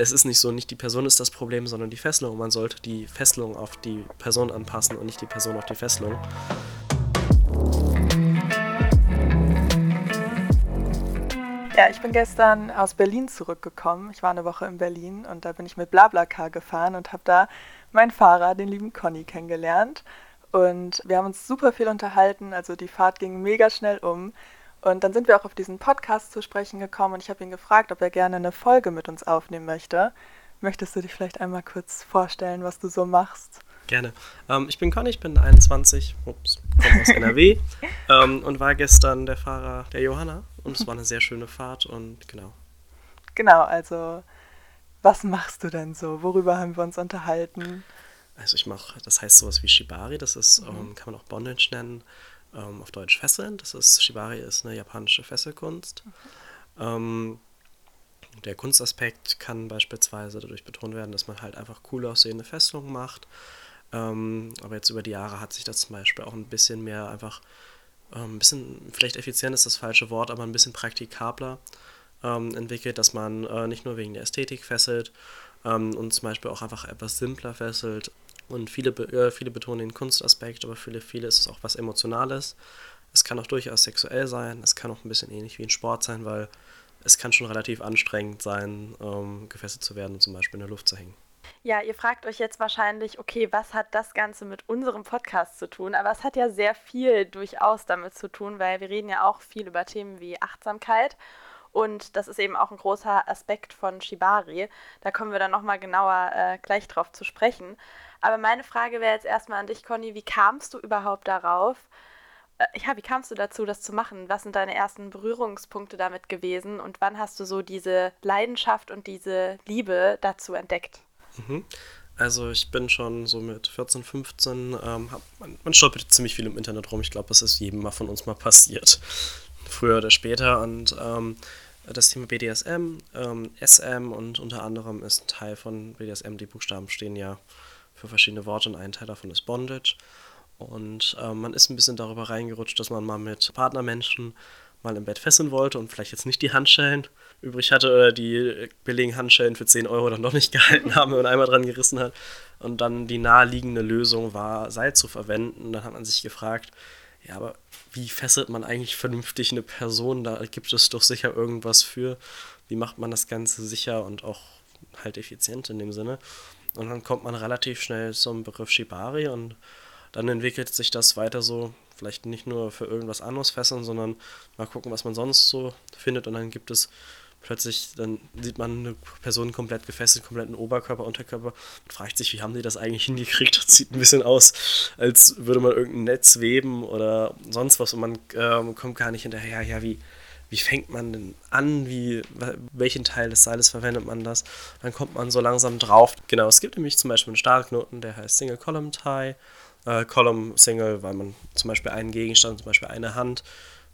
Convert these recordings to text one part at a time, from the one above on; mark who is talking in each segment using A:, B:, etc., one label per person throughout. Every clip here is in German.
A: es ist nicht so, nicht die Person ist das Problem, sondern die Fesselung. Man sollte die Fesselung auf die Person anpassen und nicht die Person auf die Fesselung.
B: Ja, ich bin gestern aus Berlin zurückgekommen. Ich war eine Woche in Berlin und da bin ich mit Blablacar gefahren und habe da meinen Fahrer, den lieben Conny, kennengelernt. Und wir haben uns super viel unterhalten. Also die Fahrt ging mega schnell um. Und dann sind wir auch auf diesen Podcast zu sprechen gekommen und ich habe ihn gefragt, ob er gerne eine Folge mit uns aufnehmen möchte. Möchtest du dich vielleicht einmal kurz vorstellen, was du so machst?
A: Gerne. Ähm, ich bin Conny, ich bin 21, ups, komme aus NRW ähm, und war gestern der Fahrer der Johanna und es war eine sehr schöne Fahrt und genau.
B: Genau, also was machst du denn so? Worüber haben wir uns unterhalten?
A: Also ich mache, das heißt sowas wie Shibari, das ist, mhm. ähm, kann man auch Bondage nennen ähm, auf Deutsch Fesseln. Das ist, Shibari ist eine japanische Fesselkunst. Mhm. Ähm, der Kunstaspekt kann beispielsweise dadurch betont werden, dass man halt einfach cool aussehende Fesselungen macht. Ähm, aber jetzt über die Jahre hat sich das zum Beispiel auch ein bisschen mehr einfach, ähm, ein bisschen, vielleicht effizient ist das falsche Wort, aber ein bisschen praktikabler ähm, entwickelt, dass man äh, nicht nur wegen der Ästhetik fesselt ähm, und zum Beispiel auch einfach etwas simpler fesselt, und viele, äh, viele betonen den Kunstaspekt, aber für viele ist es auch was Emotionales. Es kann auch durchaus sexuell sein, es kann auch ein bisschen ähnlich wie ein Sport sein, weil es kann schon relativ anstrengend sein, ähm, gefesselt zu werden und zum Beispiel in der Luft zu hängen.
C: Ja, ihr fragt euch jetzt wahrscheinlich, okay, was hat das Ganze mit unserem Podcast zu tun? Aber es hat ja sehr viel durchaus damit zu tun, weil wir reden ja auch viel über Themen wie Achtsamkeit. Und das ist eben auch ein großer Aspekt von Shibari. Da kommen wir dann nochmal genauer äh, gleich drauf zu sprechen. Aber meine Frage wäre jetzt erstmal an dich, Conny, wie kamst du überhaupt darauf? Äh, ja, wie kamst du dazu, das zu machen? Was sind deine ersten Berührungspunkte damit gewesen und wann hast du so diese Leidenschaft und diese Liebe dazu entdeckt?
A: Mhm. Also ich bin schon so mit 14, 15, ähm, hab, man, man stolpert ziemlich viel im Internet rum. Ich glaube, das ist jedem mal von uns mal passiert. Früher oder später. Und ähm, das Thema BDSM, ähm, SM und unter anderem ist ein Teil von BDSM, die Buchstaben stehen ja für verschiedene Worte und ein Teil davon ist Bondage. Und äh, man ist ein bisschen darüber reingerutscht, dass man mal mit Partnermenschen mal im Bett fesseln wollte und vielleicht jetzt nicht die Handschellen übrig hatte oder die billigen Handschellen für 10 Euro dann doch nicht gehalten haben und einmal dran gerissen hat. Und dann die naheliegende Lösung war, Seil zu verwenden. dann hat man sich gefragt, ja, aber wie fesselt man eigentlich vernünftig eine Person? Da gibt es doch sicher irgendwas für. Wie macht man das Ganze sicher und auch halt effizient in dem Sinne? Und dann kommt man relativ schnell zum Begriff Shibari und dann entwickelt sich das weiter so, vielleicht nicht nur für irgendwas anderes fesseln, sondern mal gucken, was man sonst so findet. Und dann gibt es plötzlich, dann sieht man eine Person komplett gefesselt, kompletten Oberkörper, Unterkörper und fragt sich, wie haben die das eigentlich hingekriegt? Das sieht ein bisschen aus, als würde man irgendein Netz weben oder sonst was und man ähm, kommt gar nicht hinterher, ja, wie, wie fängt man denn an, wie, welchen Teil des Seiles verwendet man das, dann kommt man so langsam drauf. Genau, es gibt nämlich zum Beispiel einen Stahlknoten, der heißt Single Column Tie, äh, Column Single, weil man zum Beispiel einen Gegenstand, zum Beispiel eine Hand,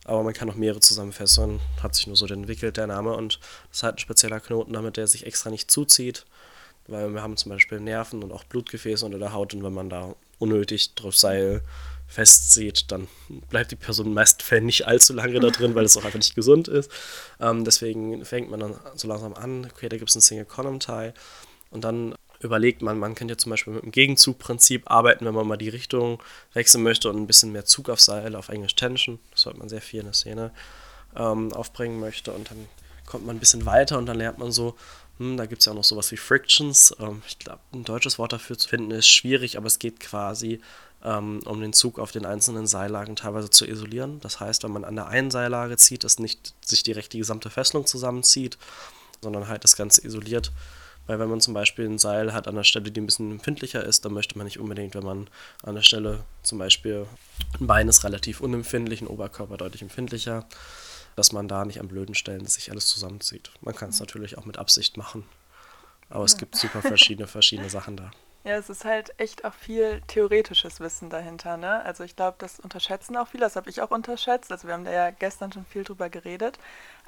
A: aber man kann auch mehrere zusammenfesseln, hat sich nur so entwickelt, der Name, und das ist halt ein spezieller Knoten, damit der sich extra nicht zuzieht, weil wir haben zum Beispiel Nerven und auch Blutgefäße unter der Haut. Und wenn man da unnötig drauf Seil festzieht, dann bleibt die Person meisten Fällen nicht allzu lange da drin, weil es auch einfach nicht gesund ist. Ähm, deswegen fängt man dann so langsam an, okay, da gibt es einen Single Column Tie. Und dann überlegt man, man könnte ja zum Beispiel mit dem Gegenzugprinzip arbeiten, wenn man mal die Richtung wechseln möchte und ein bisschen mehr Zug auf Seil, auf Englisch Tension, das sollte man sehr viel in der Szene ähm, aufbringen möchte und dann kommt man ein bisschen weiter und dann lernt man so, hm, da gibt es ja auch noch sowas wie Frictions. Ähm, ich glaube, ein deutsches Wort dafür zu finden ist schwierig, aber es geht quasi ähm, um den Zug auf den einzelnen Seillagen teilweise zu isolieren. Das heißt, wenn man an der einen Seillage zieht, dass nicht sich direkt die gesamte Fesselung zusammenzieht, sondern halt das Ganze isoliert. Weil wenn man zum Beispiel ein Seil hat an der Stelle, die ein bisschen empfindlicher ist, dann möchte man nicht unbedingt, wenn man an der Stelle zum Beispiel ein Bein ist relativ unempfindlich, ein Oberkörper deutlich empfindlicher, dass man da nicht an blöden Stellen sich alles zusammenzieht. Man kann es natürlich auch mit Absicht machen. Aber es gibt super verschiedene, verschiedene Sachen da.
B: Ja, es ist halt echt auch viel theoretisches Wissen dahinter, ne? Also ich glaube, das unterschätzen auch viele, das habe ich auch unterschätzt. Also wir haben da ja gestern schon viel drüber geredet.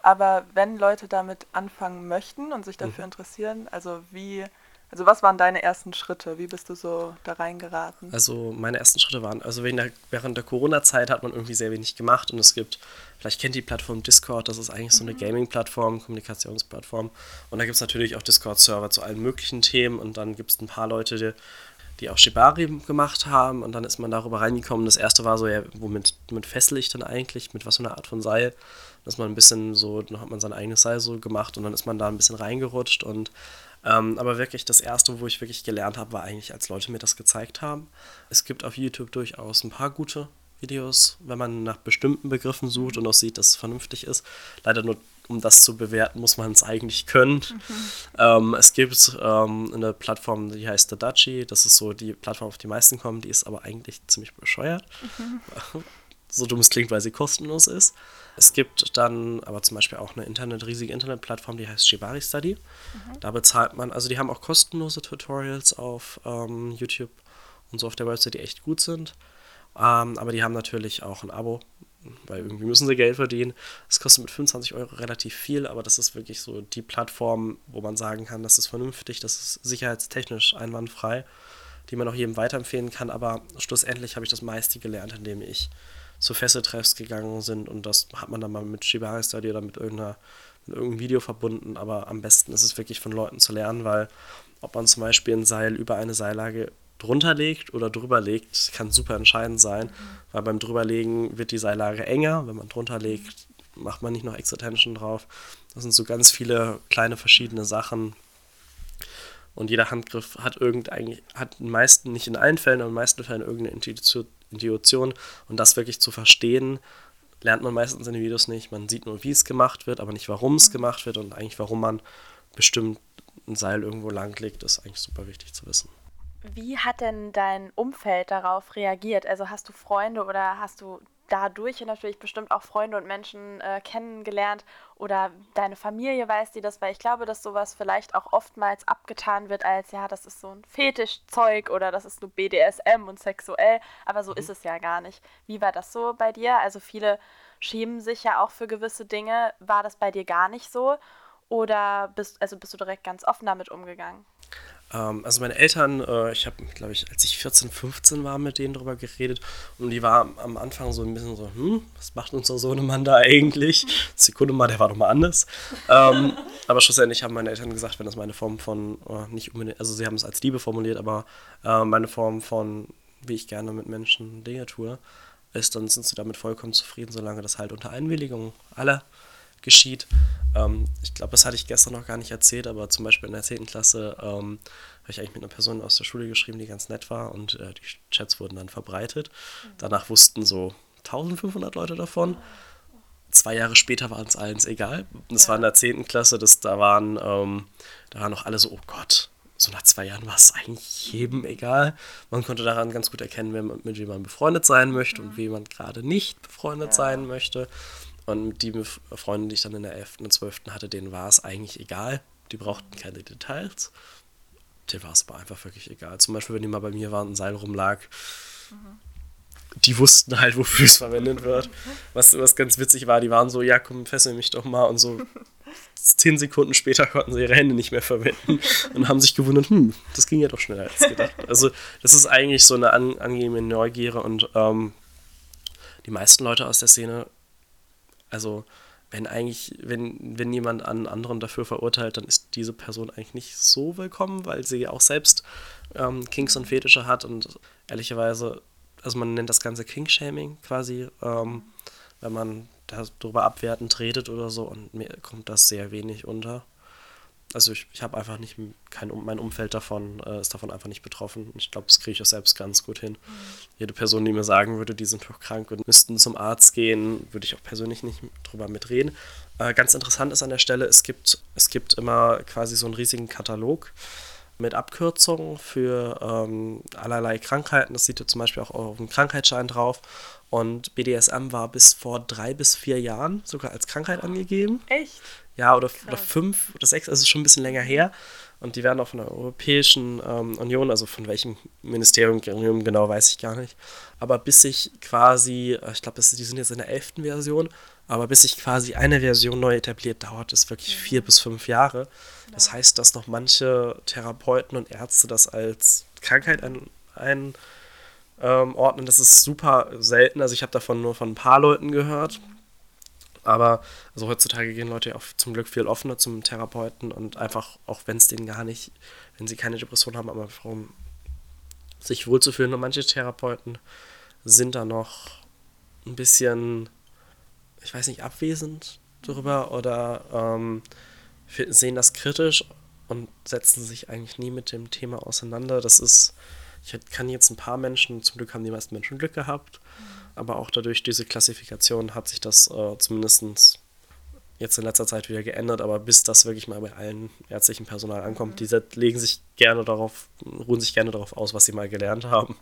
B: Aber wenn Leute damit anfangen möchten und sich dafür mhm. interessieren, also wie Also was waren deine ersten Schritte? Wie bist du so da reingeraten?
A: Also meine ersten Schritte waren, also während der, während der Corona-Zeit hat man irgendwie sehr wenig gemacht und es gibt, vielleicht kennt die Plattform Discord, das ist eigentlich so eine mhm. Gaming-Plattform, Kommunikationsplattform und da gibt es natürlich auch Discord-Server zu allen möglichen Themen und dann gibt es ein paar Leute, die, die auch Shibari gemacht haben und dann ist man darüber reingekommen. Das erste war so, ja, womit, womit fessel ich dann eigentlich, mit was für einer Art von Seil? Dass man ein bisschen so, dann hat man sein eigenes Seil so gemacht und dann ist man da ein bisschen reingerutscht und ähm, aber wirklich das erste, wo ich wirklich gelernt habe, war eigentlich, als Leute mir das gezeigt haben. Es gibt auf YouTube durchaus ein paar gute Videos, wenn man nach bestimmten Begriffen sucht und auch sieht, dass es vernünftig ist. Leider nur, um das zu bewerten, muss man es eigentlich können. Mhm. Ähm, es gibt ähm, eine Plattform, die heißt Tadachi. Das ist so die Plattform, auf die meisten kommen. Die ist aber eigentlich ziemlich bescheuert. Mhm. so dumm es klingt, weil sie kostenlos ist. Es gibt dann aber zum Beispiel auch eine Internet, riesige Internetplattform, die heißt Shibari Study. Mhm. Da bezahlt man, also die haben auch kostenlose Tutorials auf ähm, YouTube und so auf der Website, die echt gut sind. Ähm, aber die haben natürlich auch ein Abo, weil irgendwie müssen sie Geld verdienen. Es kostet mit 25 Euro relativ viel, aber das ist wirklich so die Plattform, wo man sagen kann, das ist vernünftig, das ist sicherheitstechnisch einwandfrei, die man auch jedem weiterempfehlen kann. Aber schlussendlich habe ich das meiste gelernt, indem ich zu Fesseltreffs gegangen sind und das hat man dann mal mit Shibari Study oder mit, irgendeiner, mit irgendeinem Video verbunden, aber am besten ist es wirklich von Leuten zu lernen, weil ob man zum Beispiel ein Seil über eine Seillage drunter legt oder drüber legt, kann super entscheidend sein, weil beim drüberlegen wird die Seillage enger, wenn man drunter legt, macht man nicht noch extra Tension drauf. Das sind so ganz viele kleine verschiedene Sachen. Und jeder Handgriff hat irgend hat in meisten, nicht in allen Fällen, aber in den meisten Fällen irgendeine Intuition, und das wirklich zu verstehen, lernt man meistens in den Videos nicht. Man sieht nur, wie es gemacht wird, aber nicht, warum es gemacht wird und eigentlich, warum man bestimmt ein Seil irgendwo lang legt, ist eigentlich super wichtig zu wissen.
C: Wie hat denn dein Umfeld darauf reagiert? Also hast du Freunde oder hast du dadurch natürlich bestimmt auch Freunde und Menschen äh, kennengelernt oder deine Familie weiß die das, weil ich glaube, dass sowas vielleicht auch oftmals abgetan wird als, ja, das ist so ein Fetischzeug oder das ist nur BDSM und sexuell, aber so mhm. ist es ja gar nicht. Wie war das so bei dir? Also viele schämen sich ja auch für gewisse Dinge. War das bei dir gar nicht so? Oder bist, also bist du direkt ganz offen damit umgegangen?
A: Ähm, also meine Eltern, äh, ich habe, glaube ich, als ich 14, 15 war, mit denen darüber geredet und die war am Anfang so ein bisschen so, hm, was macht unser Sohnemann da eigentlich? Sekunde mal, der war doch mal anders. ähm, aber schlussendlich haben meine Eltern gesagt, wenn das meine Form von, oh, nicht unbedingt, also sie haben es als Liebe formuliert, aber äh, meine Form von, wie ich gerne mit Menschen Dinge tue, ist, dann sind sie damit vollkommen zufrieden, solange das halt unter Einwilligung aller geschieht. Ähm, ich glaube, das hatte ich gestern noch gar nicht erzählt, aber zum Beispiel in der 10. Klasse ähm, habe ich eigentlich mit einer Person aus der Schule geschrieben, die ganz nett war und äh, die Chats wurden dann verbreitet. Danach wussten so 1500 Leute davon. Zwei Jahre später waren es allen egal. Das ja. war in der 10. Klasse, das, da, waren, ähm, da waren noch alle so, oh Gott, so nach zwei Jahren war es eigentlich jedem egal. Man konnte daran ganz gut erkennen, wer, mit wem man befreundet sein möchte mhm. und wem man gerade nicht befreundet ja. sein möchte. Und die Freunde, die ich dann in der 11. und 12. hatte, denen war es eigentlich egal. Die brauchten keine Details. Denen war es aber einfach wirklich egal. Zum Beispiel, wenn die mal bei mir waren und ein Seil rumlag, mhm. die wussten halt, wofür es verwendet wird. Was, was ganz witzig war, die waren so, ja, komm, fessel mich doch mal. Und so zehn Sekunden später konnten sie ihre Hände nicht mehr verwenden und haben sich gewundert, hm, das ging ja doch schneller als gedacht. Also das ist eigentlich so eine an, angenehme Neugier und ähm, die meisten Leute aus der Szene also wenn eigentlich, wenn, wenn jemand einen anderen dafür verurteilt, dann ist diese Person eigentlich nicht so willkommen, weil sie auch selbst ähm, Kinks und Fetische hat und ehrlicherweise, also man nennt das Ganze King-Shaming quasi, ähm, wenn man darüber abwertend redet oder so und mir kommt das sehr wenig unter also ich, ich habe einfach nicht, kein, mein Umfeld davon äh, ist davon einfach nicht betroffen. Ich glaube, das kriege ich auch selbst ganz gut hin. Mhm. Jede Person, die mir sagen würde, die sind doch krank und müssten zum Arzt gehen, würde ich auch persönlich nicht drüber mitreden. Äh, ganz interessant ist an der Stelle, es gibt, es gibt immer quasi so einen riesigen Katalog mit Abkürzungen für ähm, allerlei Krankheiten. Das sieht ihr zum Beispiel auch auf dem Krankheitsschein drauf. Und BDSM war bis vor drei bis vier Jahren sogar als Krankheit angegeben.
C: Echt?
A: Ja, oder, oder fünf oder sechs, also schon ein bisschen länger her. Und die werden auch von der Europäischen ähm, Union, also von welchem Ministerium genau weiß ich gar nicht, aber bis sich quasi, äh, ich glaube, die sind jetzt in der elften Version, aber bis sich quasi eine Version neu etabliert, dauert es wirklich mhm. vier bis fünf Jahre. Das heißt, dass noch manche Therapeuten und Ärzte das als Krankheit ein, ein ähm. Das ist super selten. Also ich habe davon nur von ein paar Leuten gehört. Mhm. Aber also heutzutage gehen Leute auch zum Glück viel offener zum Therapeuten und einfach, auch wenn es denen gar nicht, wenn sie keine Depression haben, aber um sich wohlzufühlen. Und manche Therapeuten sind da noch ein bisschen, ich weiß nicht, abwesend darüber oder ähm, sehen das kritisch und setzen sich eigentlich nie mit dem Thema auseinander. Das ist, ich kann jetzt ein paar Menschen, zum Glück haben die meisten Menschen Glück gehabt, mhm aber auch dadurch diese Klassifikation hat sich das äh, zumindest jetzt in letzter Zeit wieder geändert, aber bis das wirklich mal bei allen ärztlichen Personal ankommt, mhm. die legen sich gerne darauf, ruhen sich gerne darauf aus, was sie mal gelernt haben.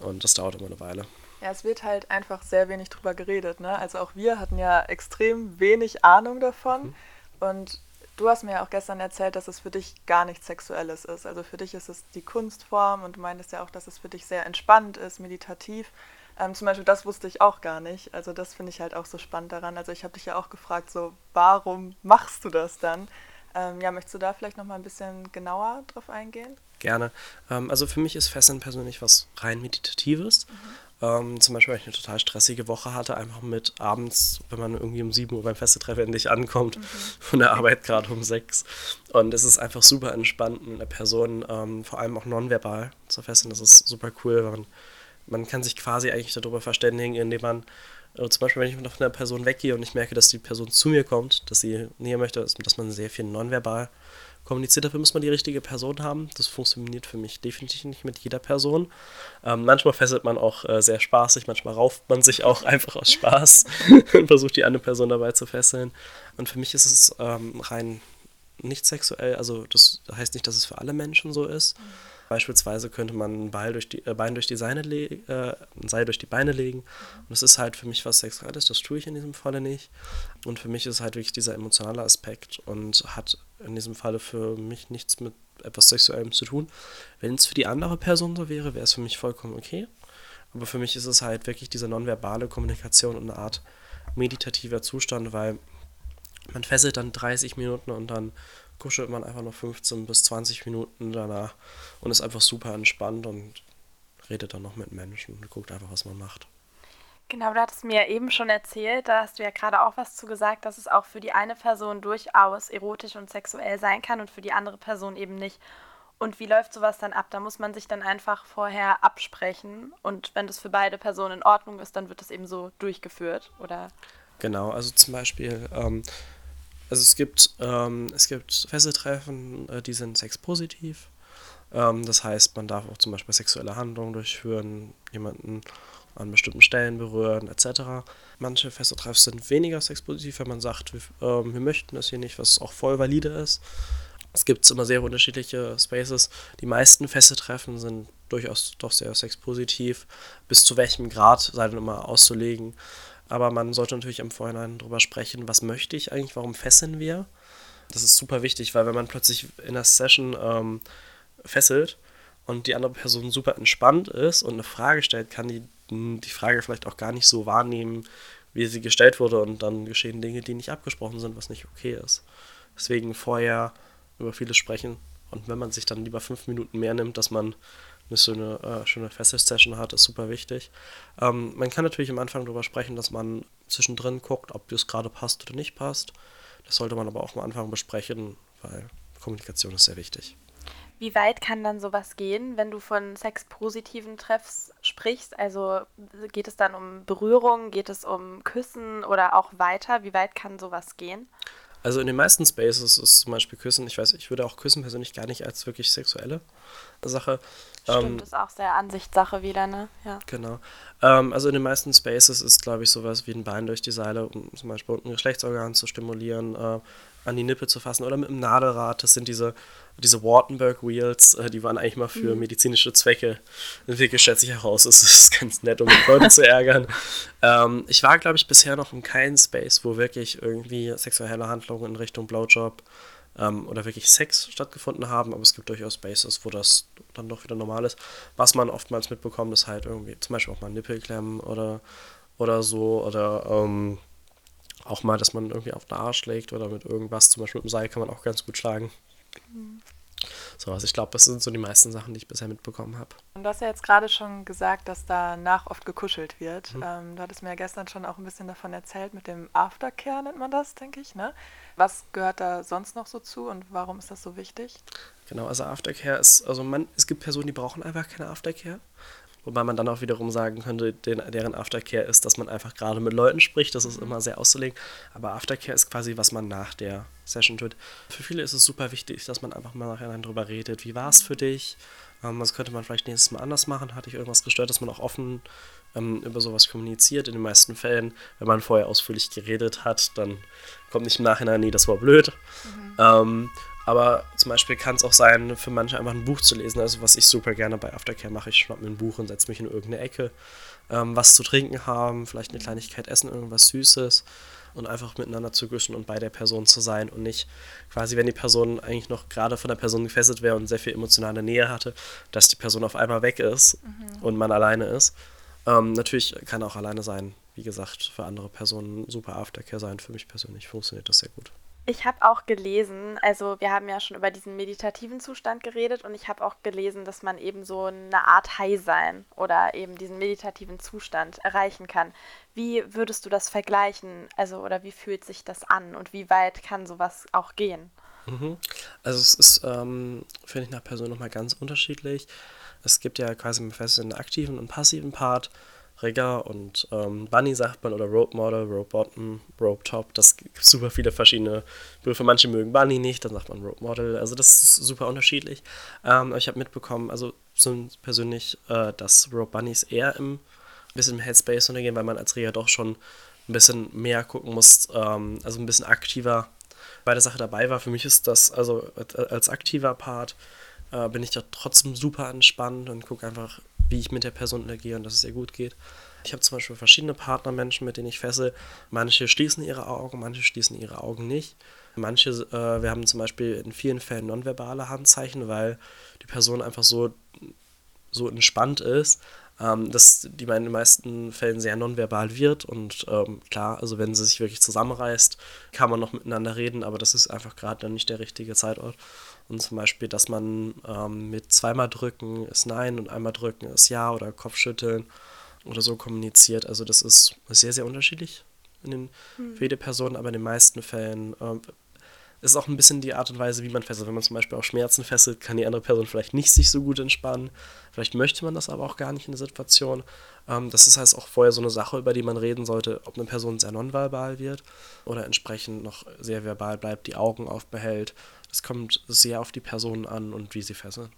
A: Ja. Und das dauert immer eine Weile.
B: Ja, es wird halt einfach sehr wenig drüber geredet. Ne? Also auch wir hatten ja extrem wenig Ahnung davon. Mhm. Und du hast mir ja auch gestern erzählt, dass es für dich gar nichts Sexuelles ist. Also für dich ist es die Kunstform und du meintest ja auch, dass es für dich sehr entspannt ist, meditativ. Ähm, zum Beispiel, das wusste ich auch gar nicht. Also das finde ich halt auch so spannend daran. Also ich habe dich ja auch gefragt, so, warum machst du das dann? Ähm, ja, möchtest du da vielleicht noch mal ein bisschen genauer drauf eingehen?
A: Gerne. Ähm, also für mich ist Fesseln persönlich was rein Meditatives. Mhm. Ähm, zum Beispiel, weil ich eine total stressige Woche hatte, einfach mit abends, wenn man irgendwie um 7 Uhr beim Festetreffen endlich ankommt, mhm. von der Arbeit gerade um 6. Und es ist einfach super entspannt, mit einer Person, ähm, vor allem auch nonverbal zu fesseln. Das ist super cool, weil man man kann sich quasi eigentlich darüber verständigen, indem man also zum Beispiel, wenn ich mit einer Person weggehe und ich merke, dass die Person zu mir kommt, dass sie näher möchte, dass man sehr viel nonverbal kommuniziert. Dafür muss man die richtige Person haben. Das funktioniert für mich definitiv nicht mit jeder Person. Ähm, manchmal fesselt man auch äh, sehr spaßig, manchmal rauft man sich auch einfach aus Spaß und versucht die andere Person dabei zu fesseln. Und für mich ist es ähm, rein nicht sexuell, also das heißt nicht, dass es für alle Menschen so ist. Mhm Beispielsweise könnte man ein Bein durch die, äh, Bein durch die Seine äh, Seil durch die Beine legen. Und das ist halt für mich was Sexuelles, das tue ich in diesem Falle nicht. Und für mich ist halt wirklich dieser emotionale Aspekt und hat in diesem Falle für mich nichts mit etwas Sexuellem zu tun. Wenn es für die andere Person so wäre, wäre es für mich vollkommen okay. Aber für mich ist es halt wirklich diese nonverbale Kommunikation und eine Art meditativer Zustand, weil man fesselt dann 30 Minuten und dann kuschelt man einfach noch 15 bis 20 Minuten danach und ist einfach super entspannt und redet dann noch mit Menschen und guckt einfach, was man macht.
C: Genau, du hattest mir eben schon erzählt, da hast du ja gerade auch was zu gesagt, dass es auch für die eine Person durchaus erotisch und sexuell sein kann und für die andere Person eben nicht. Und wie läuft sowas dann ab? Da muss man sich dann einfach vorher absprechen und wenn das für beide Personen in Ordnung ist, dann wird das eben so durchgeführt, oder?
A: Genau, also zum Beispiel ähm, also es gibt, ähm, es gibt Fesseltreffen, äh, die sind sexpositiv. Ähm, das heißt, man darf auch zum Beispiel sexuelle Handlungen durchführen, jemanden an bestimmten Stellen berühren, etc. Manche Fesseltreffen sind weniger sexpositiv, wenn man sagt, wir, ähm, wir möchten das hier nicht, was auch voll valide ist. Es gibt immer sehr unterschiedliche Spaces. Die meisten Fesseltreffen sind durchaus doch sehr sexpositiv. Bis zu welchem Grad sei dann immer auszulegen. Aber man sollte natürlich im Vorhinein darüber sprechen, was möchte ich eigentlich, warum fesseln wir. Das ist super wichtig, weil wenn man plötzlich in der Session ähm, fesselt und die andere Person super entspannt ist und eine Frage stellt, kann die die Frage vielleicht auch gar nicht so wahrnehmen, wie sie gestellt wurde und dann geschehen Dinge, die nicht abgesprochen sind, was nicht okay ist. Deswegen vorher über vieles sprechen und wenn man sich dann lieber fünf Minuten mehr nimmt, dass man eine schöne, äh, schöne Festive-Session hat, ist super wichtig. Ähm, man kann natürlich am Anfang darüber sprechen, dass man zwischendrin guckt, ob das gerade passt oder nicht passt. Das sollte man aber auch am Anfang besprechen, weil Kommunikation ist sehr wichtig.
C: Wie weit kann dann sowas gehen, wenn du von sexpositiven Treffs sprichst? Also geht es dann um Berührung, geht es um Küssen oder auch weiter? Wie weit kann sowas gehen?
A: Also in den meisten Spaces ist zum Beispiel Küssen, ich weiß, ich würde auch Küssen persönlich gar nicht als wirklich sexuelle Sache.
C: Stimmt, ähm, ist auch sehr Ansichtssache wieder, ne? Ja.
A: Genau. Ähm, also in den meisten Spaces ist, glaube ich, sowas wie ein Bein durch die Seile, um zum Beispiel ein Geschlechtsorgan zu stimulieren, äh, an die Nippe zu fassen oder mit einem Nadelrad. Das sind diese, diese Wartenberg Wheels, äh, die waren eigentlich mal für mhm. medizinische Zwecke entwickelt, schätze ich heraus. Das ist ganz nett, um Leute zu ärgern. Ähm, ich war, glaube ich, bisher noch in keinem Space, wo wirklich irgendwie sexuelle Handlungen in Richtung Blowjob ähm, oder wirklich Sex stattgefunden haben, aber es gibt durchaus Spaces, wo das dann doch wieder normal ist. Was man oftmals mitbekommt, ist halt irgendwie zum Beispiel auch mal Nippelklemmen oder, oder so oder ähm, auch mal, dass man irgendwie auf den Arsch schlägt oder mit irgendwas, zum Beispiel mit dem Seil kann man auch ganz gut schlagen. Mhm. So, also ich glaube, das sind so die meisten Sachen, die ich bisher mitbekommen habe.
B: Und du hast ja jetzt gerade schon gesagt, dass danach oft gekuschelt wird. Mhm. Ähm, du hattest mir ja gestern schon auch ein bisschen davon erzählt, mit dem Aftercare nennt man das, denke ich. Ne? Was gehört da sonst noch so zu und warum ist das so wichtig?
A: Genau, also Aftercare ist, also man, es gibt Personen, die brauchen einfach keine Aftercare. Wobei man dann auch wiederum sagen könnte, den, deren Aftercare ist, dass man einfach gerade mit Leuten spricht. Das ist mhm. immer sehr auszulegen. Aber Aftercare ist quasi, was man nach der Session tut. Für viele ist es super wichtig, dass man einfach mal nachher drüber redet. Wie war es für dich? Ähm, was könnte man vielleicht nächstes Mal anders machen? Hatte ich irgendwas gestört, dass man auch offen ähm, über sowas kommuniziert? In den meisten Fällen, wenn man vorher ausführlich geredet hat, dann kommt nicht im Nachhinein, nee, das war blöd. Mhm. Ähm, aber zum Beispiel kann es auch sein, für manche einfach ein Buch zu lesen. Also was ich super gerne bei Aftercare mache, ich schnapp mir ein Buch und setze mich in irgendeine Ecke, ähm, was zu trinken haben, vielleicht eine Kleinigkeit essen, irgendwas Süßes und einfach miteinander zu guschen und bei der Person zu sein und nicht quasi, wenn die Person eigentlich noch gerade von der Person gefesselt wäre und sehr viel emotionale Nähe hatte, dass die Person auf einmal weg ist mhm. und man alleine ist. Ähm, natürlich kann auch alleine sein, wie gesagt, für andere Personen super Aftercare sein. Für mich persönlich funktioniert das sehr gut.
C: Ich habe auch gelesen, also wir haben ja schon über diesen meditativen Zustand geredet und ich habe auch gelesen, dass man eben so eine Art High sein oder eben diesen meditativen Zustand erreichen kann. Wie würdest du das vergleichen? Also oder wie fühlt sich das an und wie weit kann sowas auch gehen?
A: Mhm. Also es ist, ähm, finde ich, nach Person nochmal ganz unterschiedlich. Es gibt ja quasi Fest einen aktiven und passiven Part. Rigger und ähm, Bunny sagt man oder Rope Model, Rope Bottom, Rope Top. Das gibt super viele verschiedene Begriffe. Manche mögen Bunny nicht, dann sagt man Rope Model. Also das ist super unterschiedlich. Ähm, ich habe mitbekommen, also so persönlich, äh, dass Rope Bunnies eher im bisschen im Headspace untergehen, weil man als Rigger doch schon ein bisschen mehr gucken muss, ähm, also ein bisschen aktiver bei der Sache dabei war. Für mich ist das, also als aktiver Part, äh, bin ich da trotzdem super entspannt und gucke einfach wie ich mit der Person interagiere und dass es ihr gut geht. Ich habe zum Beispiel verschiedene Partnermenschen, mit denen ich fessel. Manche schließen ihre Augen, manche schließen ihre Augen nicht. Manche, äh, wir haben zum Beispiel in vielen Fällen nonverbale Handzeichen, weil die Person einfach so, so entspannt ist, ähm, dass die in den meisten Fällen sehr nonverbal wird. Und ähm, klar, also wenn sie sich wirklich zusammenreißt, kann man noch miteinander reden, aber das ist einfach gerade dann nicht der richtige Zeitort. Und zum Beispiel, dass man ähm, mit zweimal drücken ist Nein und einmal drücken ist Ja oder Kopfschütteln oder so kommuniziert. Also das ist sehr, sehr unterschiedlich in den, hm. für jede Person, aber in den meisten Fällen ähm, ist auch ein bisschen die Art und Weise, wie man fesselt. Wenn man zum Beispiel auch Schmerzen fesselt, kann die andere Person vielleicht nicht sich so gut entspannen. Vielleicht möchte man das aber auch gar nicht in der Situation. Ähm, das ist halt auch vorher so eine Sache, über die man reden sollte, ob eine Person sehr nonverbal wird oder entsprechend noch sehr verbal bleibt, die Augen aufbehält es kommt sehr auf die Person an und wie sie fesseln.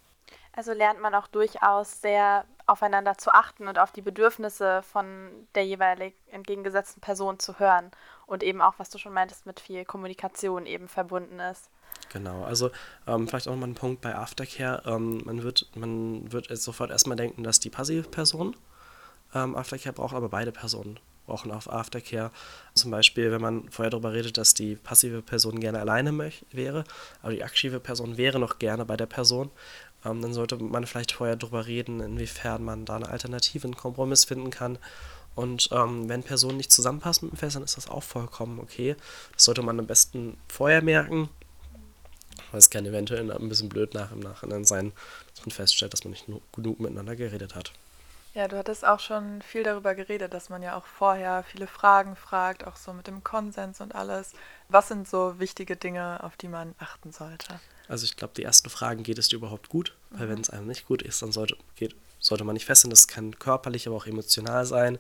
C: Also lernt man auch durchaus sehr aufeinander zu achten und auf die Bedürfnisse von der jeweilig entgegengesetzten Person zu hören und eben auch, was du schon meintest, mit viel Kommunikation eben verbunden ist.
A: Genau, also ähm, vielleicht auch mal ein Punkt bei Aftercare. Ähm, man, wird, man wird jetzt sofort erstmal denken, dass die passive Person ähm, Aftercare braucht, aber beide Personen brauchen auf Aftercare. Zum Beispiel, wenn man vorher darüber redet, dass die passive Person gerne alleine wäre, aber die aktive Person wäre noch gerne bei der Person, ähm, dann sollte man vielleicht vorher darüber reden, inwiefern man da eine Alternative, einen Kompromiss finden kann. Und ähm, wenn Personen nicht zusammenpassen mit dem Fest, dann ist das auch vollkommen okay. Das sollte man am besten vorher merken. Weil es kann eventuell ein bisschen blöd nach im Nachhinein sein, dass man feststellt, dass man nicht genug miteinander geredet hat.
B: Ja, du hattest auch schon viel darüber geredet, dass man ja auch vorher viele Fragen fragt, auch so mit dem Konsens und alles. Was sind so wichtige Dinge, auf die man achten sollte?
A: Also ich glaube, die ersten Fragen, geht es dir überhaupt gut? Weil mhm. wenn es einem nicht gut ist, dann sollte, geht, sollte man nicht fesseln. Das kann körperlich, aber auch emotional sein.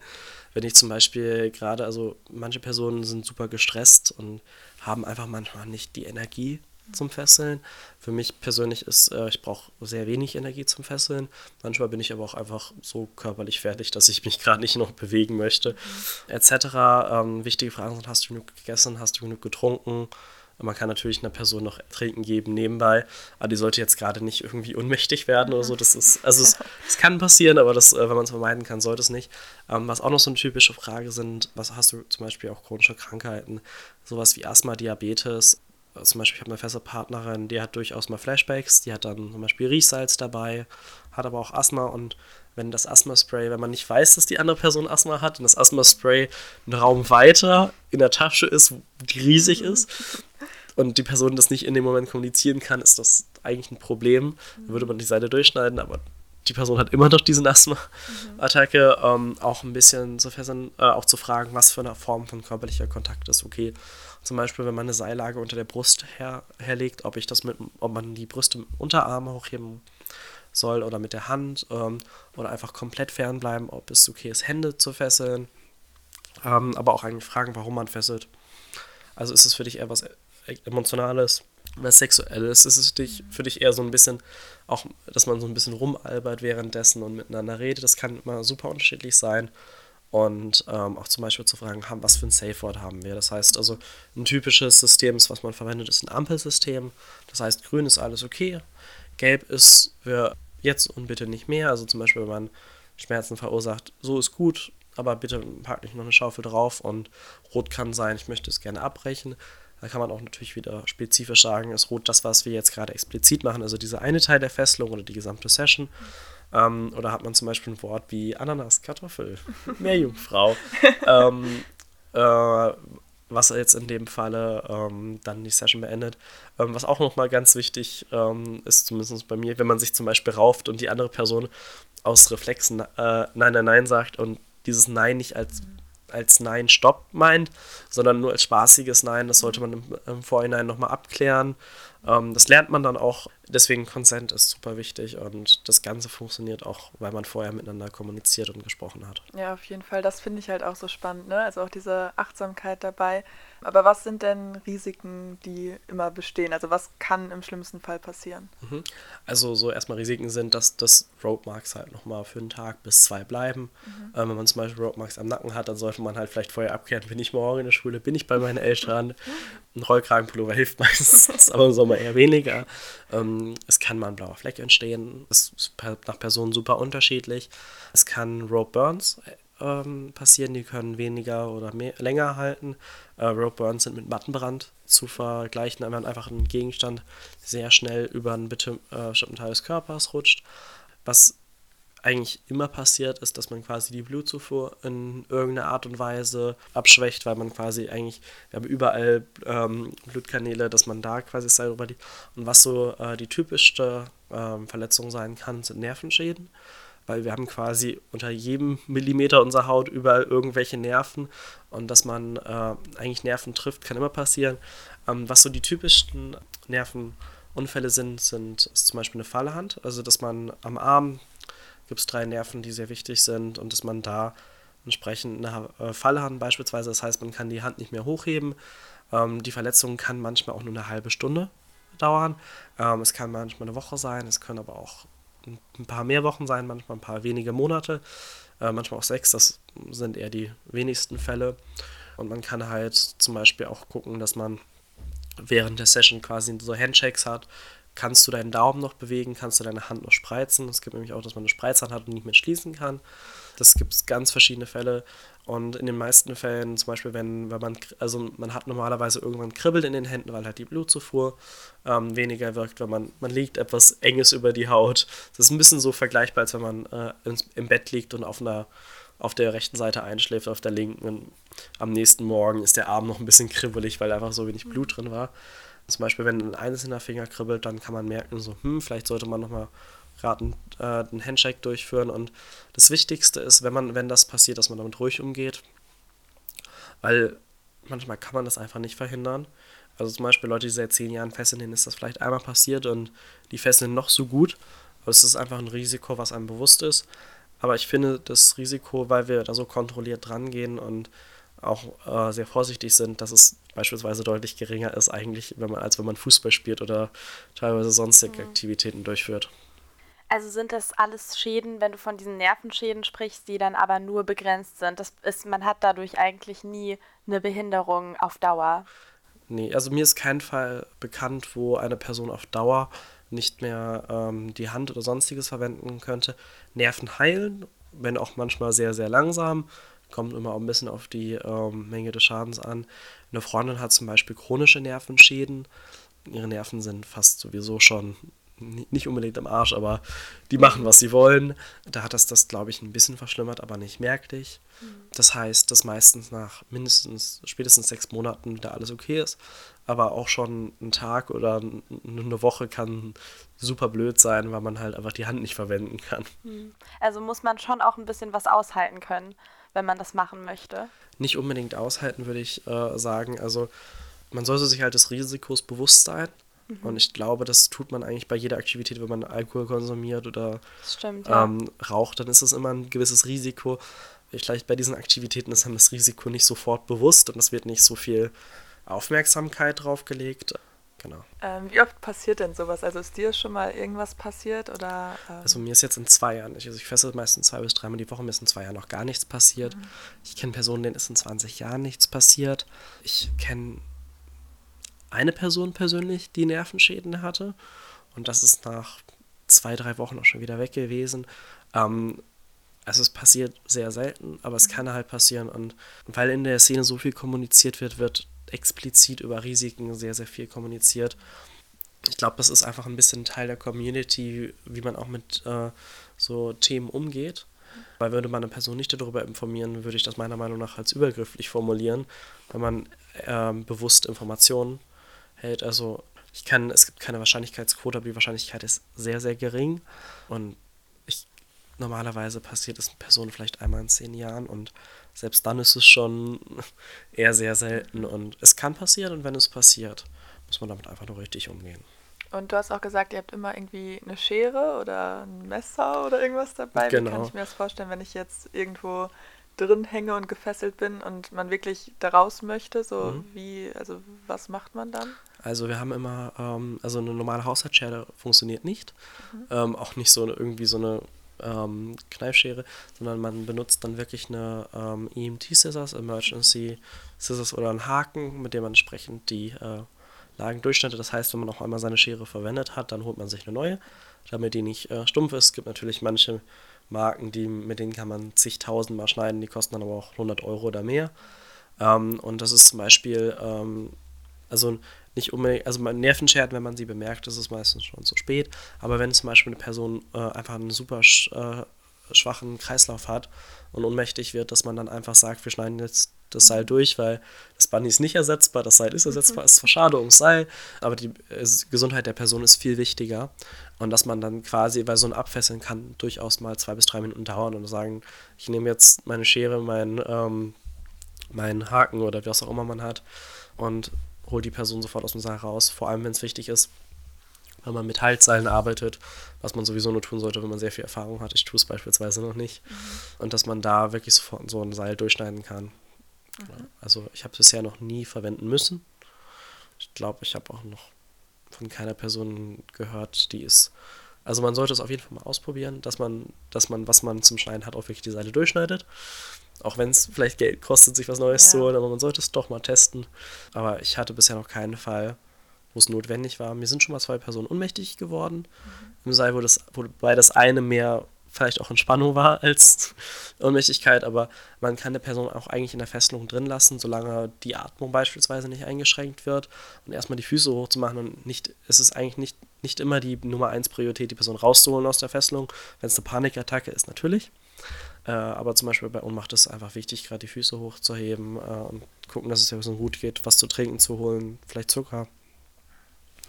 A: Wenn ich zum Beispiel gerade, also manche Personen sind super gestresst und haben einfach manchmal nicht die Energie, zum Fesseln. Für mich persönlich ist, äh, ich brauche sehr wenig Energie zum Fesseln. Manchmal bin ich aber auch einfach so körperlich fertig, dass ich mich gerade nicht noch bewegen möchte, mhm. etc. Ähm, wichtige Fragen sind, hast du genug gegessen, hast du genug getrunken? Man kann natürlich einer Person noch Trinken geben nebenbei, aber die sollte jetzt gerade nicht irgendwie ohnmächtig werden oder so. Das ist, also es, es kann passieren, aber das, äh, wenn man es vermeiden kann, sollte es nicht. Ähm, was auch noch so eine typische Frage sind, was hast du zum Beispiel auch chronische Krankheiten, sowas wie Asthma, Diabetes, zum Beispiel, ich habe eine feste Partnerin, die hat durchaus mal Flashbacks, die hat dann zum Beispiel Riechsalz dabei, hat aber auch Asthma und wenn das Asthma-Spray, wenn man nicht weiß, dass die andere Person Asthma hat und das Asthma-Spray einen Raum weiter in der Tasche ist, die riesig ist und die Person das nicht in dem Moment kommunizieren kann, ist das eigentlich ein Problem. Dann würde man die Seite durchschneiden, aber die Person hat immer noch diese Asthma-Attacke, ähm, auch ein bisschen zu fesseln, äh, auch zu fragen, was für eine Form von körperlicher Kontakt ist okay. Zum Beispiel, wenn man eine Seillage unter der Brust her, herlegt, ob ich das mit, ob man die Brüste mit dem Unterarm hochheben soll oder mit der Hand ähm, oder einfach komplett fernbleiben, ob es okay ist, Hände zu fesseln, ähm, aber auch eigentlich fragen, warum man fesselt. Also ist es für dich eher was Emotionales, was Sexuelles? Ist es für dich, für dich eher so ein bisschen, auch, dass man so ein bisschen rumalbert währenddessen und miteinander redet? Das kann immer super unterschiedlich sein. Und ähm, auch zum Beispiel zu fragen, haben, was für ein Safe Word haben wir. Das heißt also, ein typisches System, was man verwendet, ist ein Ampelsystem. Das heißt, grün ist alles okay, gelb ist für jetzt und bitte nicht mehr. Also zum Beispiel, wenn man Schmerzen verursacht, so ist gut, aber bitte pack nicht noch eine Schaufel drauf. Und rot kann sein, ich möchte es gerne abbrechen. Da kann man auch natürlich wieder spezifisch sagen, ist rot das, was wir jetzt gerade explizit machen, also dieser eine Teil der Fesselung oder die gesamte Session. Ähm, oder hat man zum Beispiel ein Wort wie Ananas, Kartoffel, Meerjungfrau. ähm, äh, was jetzt in dem Falle ähm, dann die Session beendet. Ähm, was auch nochmal ganz wichtig ähm, ist, zumindest bei mir, wenn man sich zum Beispiel rauft und die andere Person aus Reflexen äh, Nein, Nein, Nein sagt und dieses Nein nicht als, als Nein, Stopp meint, sondern nur als spaßiges Nein, das sollte man im, im Vorhinein nochmal abklären. Ähm, das lernt man dann auch. Deswegen Consent ist super wichtig und das Ganze funktioniert auch, weil man vorher miteinander kommuniziert und gesprochen hat.
B: Ja, auf jeden Fall. Das finde ich halt auch so spannend, ne? Also auch diese Achtsamkeit dabei. Aber was sind denn Risiken, die immer bestehen? Also was kann im schlimmsten Fall passieren?
A: Mhm. Also so erstmal Risiken sind, dass das Roadmarks halt nochmal für einen Tag bis zwei bleiben. Mhm. Ähm, wenn man zum Beispiel Roadmarks am Nacken hat, dann sollte man halt vielleicht vorher abklären, bin ich morgen in der Schule, bin ich bei meinen Eltern. Ein Rollkragenpullover hilft meistens, aber im Sommer eher weniger. Ähm, es kann mal ein blauer Fleck entstehen. Das ist nach Personen super unterschiedlich. Es kann Rope Burns ähm, passieren, die können weniger oder mehr, länger halten. Äh, Rope Burns sind mit Mattenbrand zu vergleichen, wenn man einfach einen Gegenstand sehr schnell über einen äh, bestimmten Teil des Körpers rutscht. Was eigentlich immer passiert, ist, dass man quasi die Blutzufuhr in irgendeiner Art und Weise abschwächt, weil man quasi eigentlich, wir haben überall ähm, Blutkanäle, dass man da quasi Seil drüber liegt. Und was so äh, die typischste ähm, Verletzung sein kann, sind Nervenschäden weil wir haben quasi unter jedem Millimeter unserer Haut überall irgendwelche Nerven und dass man äh, eigentlich Nerven trifft, kann immer passieren. Ähm, was so die typischsten Nervenunfälle sind, sind ist zum Beispiel eine Fallhand, also dass man am Arm gibt es drei Nerven, die sehr wichtig sind und dass man da entsprechend eine äh, Fallhand beispielsweise, das heißt, man kann die Hand nicht mehr hochheben. Ähm, die Verletzung kann manchmal auch nur eine halbe Stunde dauern. Ähm, es kann manchmal eine Woche sein, es können aber auch ein paar mehr Wochen sein, manchmal ein paar wenige Monate, äh, manchmal auch sechs, das sind eher die wenigsten Fälle. Und man kann halt zum Beispiel auch gucken, dass man während der Session quasi so Handshakes hat. Kannst du deinen Daumen noch bewegen? Kannst du deine Hand noch spreizen? Es gibt nämlich auch, dass man eine Spreizhand hat und nicht mehr schließen kann. Das gibt es ganz verschiedene Fälle. Und in den meisten Fällen, zum Beispiel, wenn, wenn man, also man hat normalerweise irgendwann Kribbeln in den Händen, weil halt die Blutzufuhr ähm, weniger wirkt, wenn man, man liegt etwas Enges über die Haut. Das ist ein bisschen so vergleichbar, als wenn man äh, im Bett liegt und auf einer auf der rechten Seite einschläft, auf der linken. am nächsten Morgen ist der Arm noch ein bisschen kribbelig, weil einfach so wenig Blut drin war. Zum Beispiel, wenn ein einzelner Finger kribbelt, dann kann man merken, so, hm, vielleicht sollte man nochmal gerade einen, äh, einen Handshake durchführen. Und das Wichtigste ist, wenn man, wenn das passiert, dass man damit ruhig umgeht. Weil manchmal kann man das einfach nicht verhindern. Also zum Beispiel Leute, die seit zehn Jahren fesseln, denen ist das vielleicht einmal passiert und die fesseln noch so gut. Aber es ist einfach ein Risiko, was einem bewusst ist. Aber ich finde das Risiko, weil wir da so kontrolliert dran gehen und auch äh, sehr vorsichtig sind, dass es beispielsweise deutlich geringer ist eigentlich, wenn man, als wenn man Fußball spielt oder teilweise sonstige mhm. Aktivitäten durchführt.
C: Also sind das alles Schäden, wenn du von diesen Nervenschäden sprichst, die dann aber nur begrenzt sind. Das ist, man hat dadurch eigentlich nie eine Behinderung auf Dauer.
A: Nee, also mir ist kein Fall bekannt, wo eine Person auf Dauer nicht mehr ähm, die Hand oder sonstiges verwenden könnte. Nerven heilen, wenn auch manchmal sehr, sehr langsam, Kommt immer auch ein bisschen auf die ähm, Menge des Schadens an. Eine Freundin hat zum Beispiel chronische Nervenschäden. Ihre Nerven sind fast sowieso schon nicht unbedingt im Arsch, aber die machen, was sie wollen. Da hat das das, glaube ich, ein bisschen verschlimmert, aber nicht merklich. Mhm. Das heißt, dass meistens nach mindestens, spätestens sechs Monaten wieder alles okay ist. Aber auch schon ein Tag oder eine Woche kann super blöd sein, weil man halt einfach die Hand nicht verwenden kann.
C: Mhm. Also muss man schon auch ein bisschen was aushalten können, wenn man das machen möchte.
A: Nicht unbedingt aushalten, würde ich äh, sagen. Also man sollte sich halt des Risikos bewusst sein. Mhm. Und ich glaube, das tut man eigentlich bei jeder Aktivität, wenn man Alkohol konsumiert oder
C: stimmt,
A: ähm, ja. raucht, dann ist das immer ein gewisses Risiko. Vielleicht bei diesen Aktivitäten ist einem das Risiko nicht sofort bewusst und es wird nicht so viel Aufmerksamkeit drauf gelegt. Genau.
B: Ähm, wie oft passiert denn sowas? Also ist dir schon mal irgendwas passiert oder?
A: Ähm also mir ist jetzt in zwei Jahren, also ich feste meistens zwei bis dreimal die Woche, mir ist in zwei Jahren noch gar nichts passiert. Mhm. Ich kenne Personen, denen ist in 20 Jahren nichts passiert. Ich kenne eine Person persönlich, die Nervenschäden hatte. Und das ist nach zwei, drei Wochen auch schon wieder weg gewesen. Ähm, also es passiert sehr selten, aber es kann halt passieren. Und weil in der Szene so viel kommuniziert wird, wird explizit über Risiken sehr, sehr viel kommuniziert. Ich glaube, das ist einfach ein bisschen Teil der Community, wie man auch mit äh, so Themen umgeht. Weil würde man eine Person nicht darüber informieren, würde ich das meiner Meinung nach als übergrifflich formulieren, wenn man äh, bewusst Informationen hält. Also ich kann, es gibt keine Wahrscheinlichkeitsquote, aber die Wahrscheinlichkeit ist sehr, sehr gering. Und ich, normalerweise passiert es Personen vielleicht einmal in zehn Jahren und selbst dann ist es schon eher sehr selten. Und es kann passieren und wenn es passiert, muss man damit einfach nur richtig umgehen.
B: Und du hast auch gesagt, ihr habt immer irgendwie eine Schere oder ein Messer oder irgendwas dabei. Genau. Wie kann ich mir das vorstellen, wenn ich jetzt irgendwo drin hänge und gefesselt bin und man wirklich da raus möchte? So mhm. wie, also was macht man dann?
A: Also wir haben immer, ähm, also eine normale Haushaltsschere funktioniert nicht. Mhm. Ähm, auch nicht so eine, irgendwie so eine ähm, Kneifschere, sondern man benutzt dann wirklich eine ähm, EMT-Scissors, Emergency Scissors oder einen Haken, mit dem man entsprechend die äh, Lagen durchschneidet. Das heißt, wenn man auch einmal seine Schere verwendet hat, dann holt man sich eine neue, damit die nicht äh, stumpf ist. Es gibt natürlich manche Marken, die, mit denen kann man zigtausend Mal schneiden, die kosten dann aber auch 100 Euro oder mehr. Ähm, und das ist zum Beispiel, ähm, also nicht unbedingt, also man Nervenschert, wenn man sie bemerkt, ist es meistens schon zu spät. Aber wenn zum Beispiel eine Person äh, einfach einen super äh, schwachen Kreislauf hat und ohnmächtig wird, dass man dann einfach sagt, wir schneiden jetzt das Seil durch, weil das Bunny ist nicht ersetzbar, das Seil ist ersetzbar, ist zwar schade ums Seil, aber die Gesundheit der Person ist viel wichtiger. Und dass man dann quasi, weil so ein Abfesseln kann durchaus mal zwei bis drei Minuten dauern und sagen, ich nehme jetzt meine Schere, meinen ähm, mein Haken oder was auch immer man hat und hole die Person sofort aus dem Seil raus. Vor allem, wenn es wichtig ist, wenn man mit Haltseilen arbeitet, was man sowieso nur tun sollte, wenn man sehr viel Erfahrung hat. Ich tue es beispielsweise noch nicht. Mhm. Und dass man da wirklich sofort so ein Seil durchschneiden kann. Mhm. Also ich habe es bisher noch nie verwenden müssen. Ich glaube, ich habe auch noch von keiner Person gehört, die ist. Also man sollte es auf jeden Fall mal ausprobieren, dass man, dass man, was man zum Schneiden hat, auch wirklich die Seile durchschneidet. Auch wenn es vielleicht Geld kostet, sich was Neues ja. zu holen, aber man sollte es doch mal testen. Aber ich hatte bisher noch keinen Fall, wo es notwendig war. Mir sind schon mal zwei Personen unmächtig geworden. Mhm. Im Seil, wo das, wobei das eine mehr vielleicht auch Entspannung war als Ohnmächtigkeit, aber man kann eine Person auch eigentlich in der Fesselung drin lassen, solange die Atmung beispielsweise nicht eingeschränkt wird und erstmal die Füße hochzumachen und nicht, es ist eigentlich nicht, nicht immer die Nummer 1 Priorität, die Person rauszuholen aus der Fesselung, wenn es eine Panikattacke ist, natürlich. Äh, aber zum Beispiel bei Ohnmacht ist es einfach wichtig, gerade die Füße hochzuheben äh, und gucken, dass es ja so gut geht, was zu trinken zu holen, vielleicht Zucker,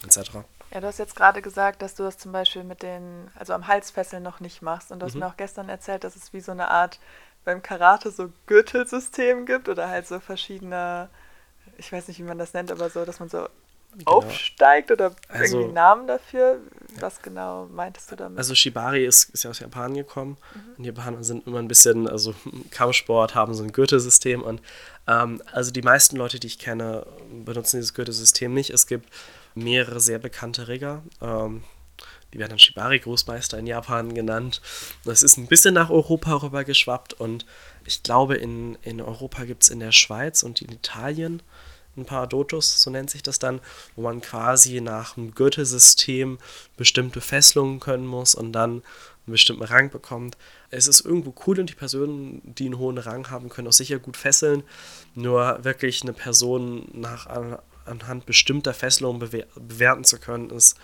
A: etc.
B: Ja, du hast jetzt gerade gesagt, dass du das zum Beispiel mit den, also am Halsfesseln noch nicht machst. Und du hast mhm. mir auch gestern erzählt, dass es wie so eine Art beim Karate so Gürtelsystem gibt oder halt so verschiedene, ich weiß nicht, wie man das nennt, aber so, dass man so genau. aufsteigt oder also, irgendwie Namen dafür? Was genau meintest du damit?
A: Also Shibari ist, ist ja aus Japan gekommen mhm. und Japaner sind immer ein bisschen, also Kampfsport haben so ein Gürtelsystem und ähm, also die meisten Leute, die ich kenne, benutzen dieses Gürtelsystem nicht. Es gibt mehrere sehr bekannte Rigger. Ähm, die werden dann Shibari-Großmeister in Japan genannt. Das ist ein bisschen nach Europa rüber geschwappt und ich glaube, in, in Europa gibt es in der Schweiz und in Italien ein paar Dotos, so nennt sich das dann, wo man quasi nach einem Gürtelsystem bestimmte Fesselungen können muss und dann einen bestimmten Rang bekommt. Es ist irgendwo cool und die Personen, die einen hohen Rang haben, können auch sicher gut fesseln. Nur wirklich eine Person nach anhand bestimmter Fesselungen bewerten zu können, ist,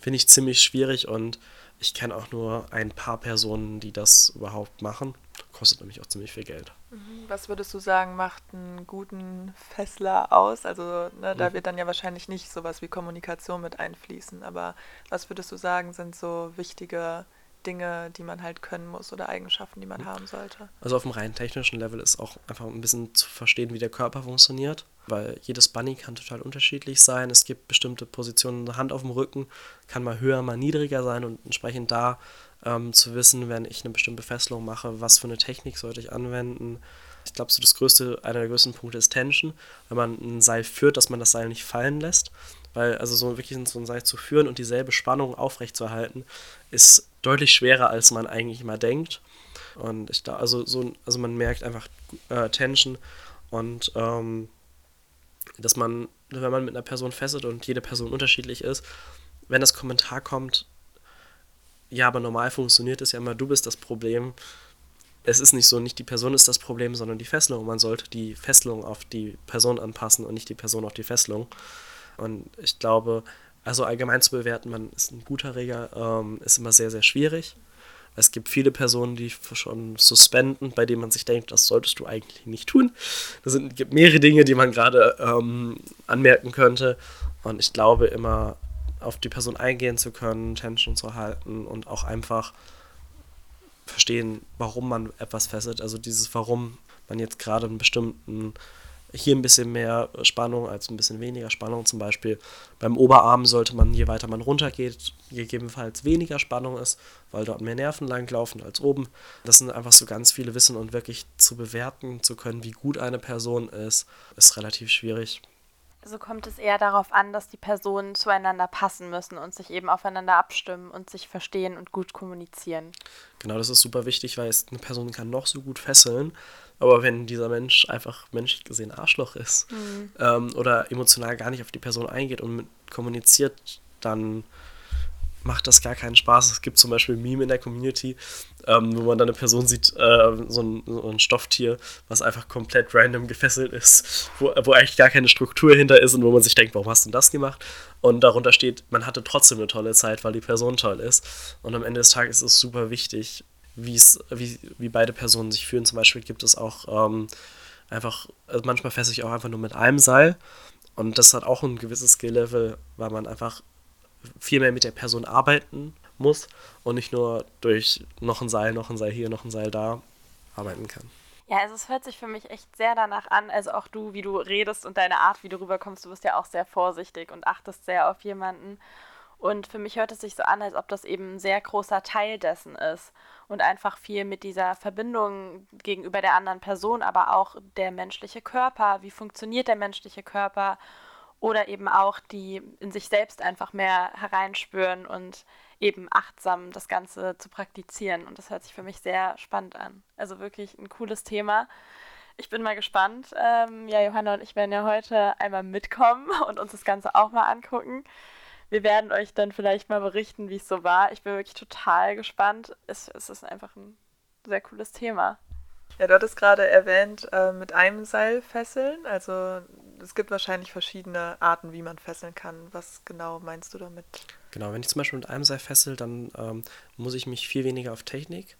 A: finde ich, ziemlich schwierig und ich kenne auch nur ein paar Personen, die das überhaupt machen. Kostet nämlich auch ziemlich viel Geld.
B: Mhm. Was würdest du sagen, macht einen guten Fessler aus? Also ne, da mhm. wird dann ja wahrscheinlich nicht sowas wie Kommunikation mit einfließen, aber was würdest du sagen, sind so wichtige Dinge, die man halt können muss oder Eigenschaften, die man mhm. haben sollte?
A: Also auf dem rein technischen Level ist auch einfach ein bisschen zu verstehen, wie der Körper funktioniert, weil jedes Bunny kann total unterschiedlich sein. Es gibt bestimmte Positionen, Hand auf dem Rücken kann mal höher, mal niedriger sein und entsprechend da ähm, zu wissen, wenn ich eine bestimmte Fesselung mache, was für eine Technik sollte ich anwenden. Ich glaube, so das größte, einer der größten Punkte ist Tension, wenn man ein Seil führt, dass man das Seil nicht fallen lässt. Weil also so wirklich so ein Seil zu führen und dieselbe Spannung aufrechtzuerhalten, ist deutlich schwerer, als man eigentlich mal denkt. Und ich da, also so, also man merkt einfach äh, Tension und ähm, dass man, wenn man mit einer Person fesselt und jede Person unterschiedlich ist, wenn das Kommentar kommt, ja, aber normal funktioniert es ja immer, du bist das Problem. Es ist nicht so, nicht die Person ist das Problem, sondern die Fesselung. Man sollte die Fesselung auf die Person anpassen und nicht die Person auf die Fesselung. Und ich glaube, also allgemein zu bewerten, man ist ein guter Reger, ähm, ist immer sehr, sehr schwierig. Es gibt viele Personen, die schon suspenden, bei denen man sich denkt, das solltest du eigentlich nicht tun. Es gibt mehrere Dinge, die man gerade ähm, anmerken könnte. Und ich glaube immer, auf die Person eingehen zu können, Tension zu halten und auch einfach verstehen, warum man etwas fesselt. Also dieses, warum man jetzt gerade einen bestimmten, hier ein bisschen mehr Spannung als ein bisschen weniger Spannung. Zum Beispiel beim Oberarm sollte man, je weiter man runter geht, gegebenenfalls weniger Spannung ist, weil dort mehr Nerven langlaufen als oben. Das sind einfach so ganz viele Wissen und wirklich zu bewerten zu können, wie gut eine Person ist, ist relativ schwierig.
C: Also kommt es eher darauf an, dass die Personen zueinander passen müssen und sich eben aufeinander abstimmen und sich verstehen und gut kommunizieren.
A: Genau, das ist super wichtig, weil es eine Person kann noch so gut fesseln, aber wenn dieser Mensch einfach menschlich gesehen Arschloch ist mhm. ähm, oder emotional gar nicht auf die Person eingeht und kommuniziert, dann macht das gar keinen Spaß. Es gibt zum Beispiel Meme in der Community, ähm, wo man dann eine Person sieht, äh, so, ein, so, ein, Stofftier, was einfach komplett random gefesselt ist, wo, wo eigentlich gar keine Struktur hinter ist und wo man sich denkt, warum hast du das gemacht? Und darunter steht, man hatte trotzdem eine tolle Zeit, weil die Person toll ist. Und am Ende des Tages ist es super wichtig, wie, wie beide Personen sich fühlen. Zum Beispiel gibt es auch ähm, einfach, also manchmal fesse ich auch einfach nur mit einem Seil. Und das hat auch ein gewisses Skill-Level, weil man einfach viel mehr mit der Person arbeiten muss und nicht nur durch noch ein Seil, noch ein Seil hier, noch ein Seil da arbeiten kann.
C: Ja, also es hört sich für mich echt sehr danach an, also auch du, wie du redest und deine Art, wie du rüberkommst, du bist ja auch sehr vorsichtig und achtest sehr auf jemanden. Und für mich hört es sich so an, als ob das eben ein sehr großer Teil dessen ist und einfach viel mit dieser Verbindung gegenüber der anderen Person, aber auch der menschliche Körper, wie funktioniert der menschliche Körper oder eben auch die in sich selbst einfach mehr hereinspüren und eben achtsam das Ganze zu praktizieren. Und das hört sich für mich sehr spannend an. Also wirklich ein cooles Thema. Ich bin mal gespannt. Ähm, ja, Johanna und ich werden ja heute einmal mitkommen und uns das Ganze auch mal angucken. Wir werden euch dann vielleicht mal berichten, wie es so war. Ich bin wirklich total gespannt. Es, es ist einfach ein sehr cooles Thema.
B: Ja, du hattest gerade erwähnt, äh, mit einem Seil fesseln. Also es gibt wahrscheinlich verschiedene Arten, wie man fesseln kann. Was genau meinst du damit?
A: Genau, wenn ich zum Beispiel mit einem Seil fessel, dann ähm, muss ich mich viel weniger auf Technik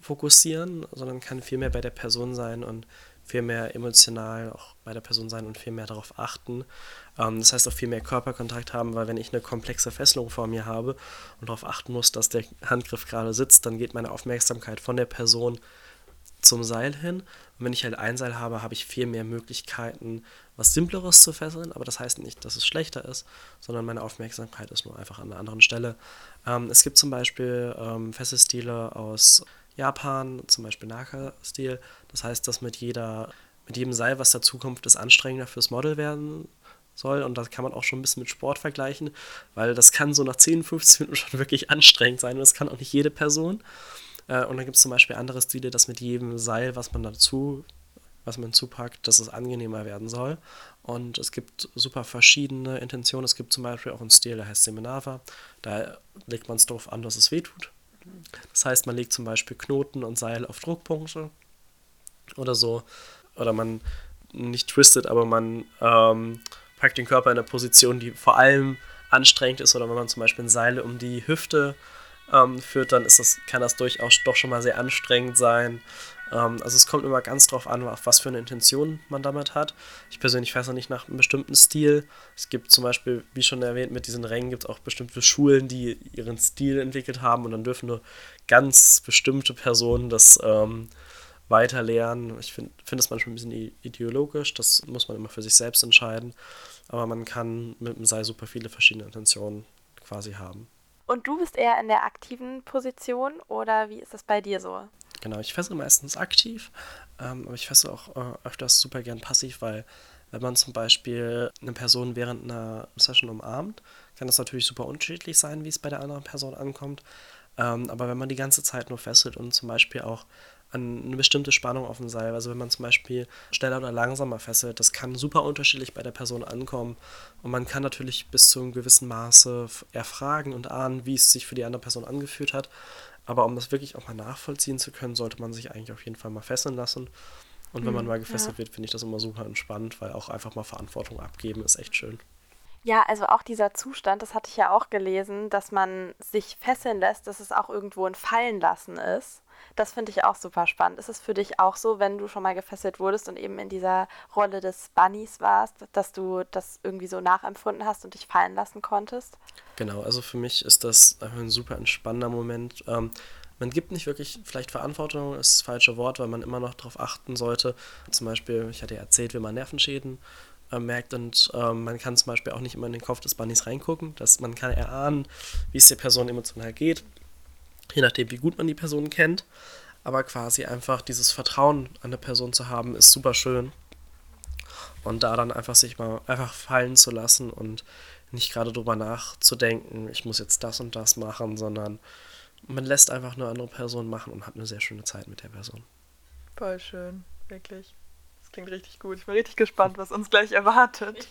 A: fokussieren, sondern kann viel mehr bei der Person sein und viel mehr emotional auch bei der Person sein und viel mehr darauf achten. Ähm, das heißt auch viel mehr Körperkontakt haben, weil wenn ich eine komplexe Fesselung vor mir habe und darauf achten muss, dass der Handgriff gerade sitzt, dann geht meine Aufmerksamkeit von der Person zum Seil hin. Und wenn ich halt ein Seil habe, habe ich viel mehr Möglichkeiten, was Simpleres zu fesseln. Aber das heißt nicht, dass es schlechter ist, sondern meine Aufmerksamkeit ist nur einfach an einer anderen Stelle. Ähm, es gibt zum Beispiel ähm, Fesselstile aus Japan, zum Beispiel Naka-Stil. Das heißt, dass mit jeder, mit jedem Seil, was dazukommt, das anstrengender fürs Model werden soll. Und das kann man auch schon ein bisschen mit Sport vergleichen, weil das kann so nach 10, 15 Minuten schon wirklich anstrengend sein. Und das kann auch nicht jede Person. Äh, und dann gibt es zum Beispiel andere Stile, dass mit jedem Seil, was man dazu was man zupackt, dass es angenehmer werden soll. Und es gibt super verschiedene Intentionen. Es gibt zum Beispiel auch einen Stil, der heißt Seminava. Da legt man es darauf an, dass es weh tut. Das heißt, man legt zum Beispiel Knoten und Seil auf Druckpunkte oder so. Oder man nicht twistet, aber man ähm, packt den Körper in eine Position, die vor allem anstrengend ist. Oder wenn man zum Beispiel Seile um die Hüfte ähm, führt, dann ist das, kann das durchaus doch schon mal sehr anstrengend sein. Ähm, also es kommt immer ganz drauf an, auf was für eine Intention man damit hat. Ich persönlich weiß noch nicht nach einem bestimmten Stil. Es gibt zum Beispiel, wie schon erwähnt, mit diesen Rängen gibt es auch bestimmte Schulen, die ihren Stil entwickelt haben und dann dürfen nur ganz bestimmte Personen das ähm, weiterlernen. Ich finde find das manchmal ein bisschen ideologisch, das muss man immer für sich selbst entscheiden. Aber man kann mit dem Seil super viele verschiedene Intentionen quasi haben.
C: Und du bist eher in der aktiven Position oder wie ist das bei dir so?
A: Genau, ich fessel meistens aktiv, ähm, aber ich fessel auch äh, öfters super gern passiv, weil wenn man zum Beispiel eine Person während einer Session umarmt, kann das natürlich super unterschiedlich sein, wie es bei der anderen Person ankommt. Ähm, aber wenn man die ganze Zeit nur fesselt und zum Beispiel auch an eine bestimmte Spannung auf dem Seil. Also wenn man zum Beispiel schneller oder langsamer fesselt, das kann super unterschiedlich bei der Person ankommen. Und man kann natürlich bis zu einem gewissen Maße erfragen und ahnen, wie es sich für die andere Person angefühlt hat. Aber um das wirklich auch mal nachvollziehen zu können, sollte man sich eigentlich auf jeden Fall mal fesseln lassen. Und wenn man hm, mal gefesselt ja. wird, finde ich das immer super entspannt, weil auch einfach mal Verantwortung abgeben ist echt schön.
C: Ja, also auch dieser Zustand, das hatte ich ja auch gelesen, dass man sich fesseln lässt, dass es auch irgendwo ein Fallenlassen ist. Das finde ich auch super spannend. Ist es für dich auch so, wenn du schon mal gefesselt wurdest und eben in dieser Rolle des Bunnies warst, dass du das irgendwie so nachempfunden hast und dich fallen lassen konntest?
A: Genau, also für mich ist das ein super entspannender Moment. Ähm, man gibt nicht wirklich vielleicht Verantwortung, ist das falsche Wort, weil man immer noch darauf achten sollte. Zum Beispiel, ich hatte ja erzählt, wie man Nervenschäden äh, merkt und äh, man kann zum Beispiel auch nicht immer in den Kopf des Bunnies reingucken, dass man kann erahnen, wie es der Person emotional geht, je nachdem wie gut man die Person kennt, aber quasi einfach dieses Vertrauen an eine Person zu haben, ist super schön. Und da dann einfach sich mal einfach fallen zu lassen und nicht gerade drüber nachzudenken, ich muss jetzt das und das machen, sondern man lässt einfach eine andere Person machen und hat eine sehr schöne Zeit mit der Person.
B: Voll schön, wirklich klingt richtig gut. Ich bin richtig gespannt, was uns gleich erwartet.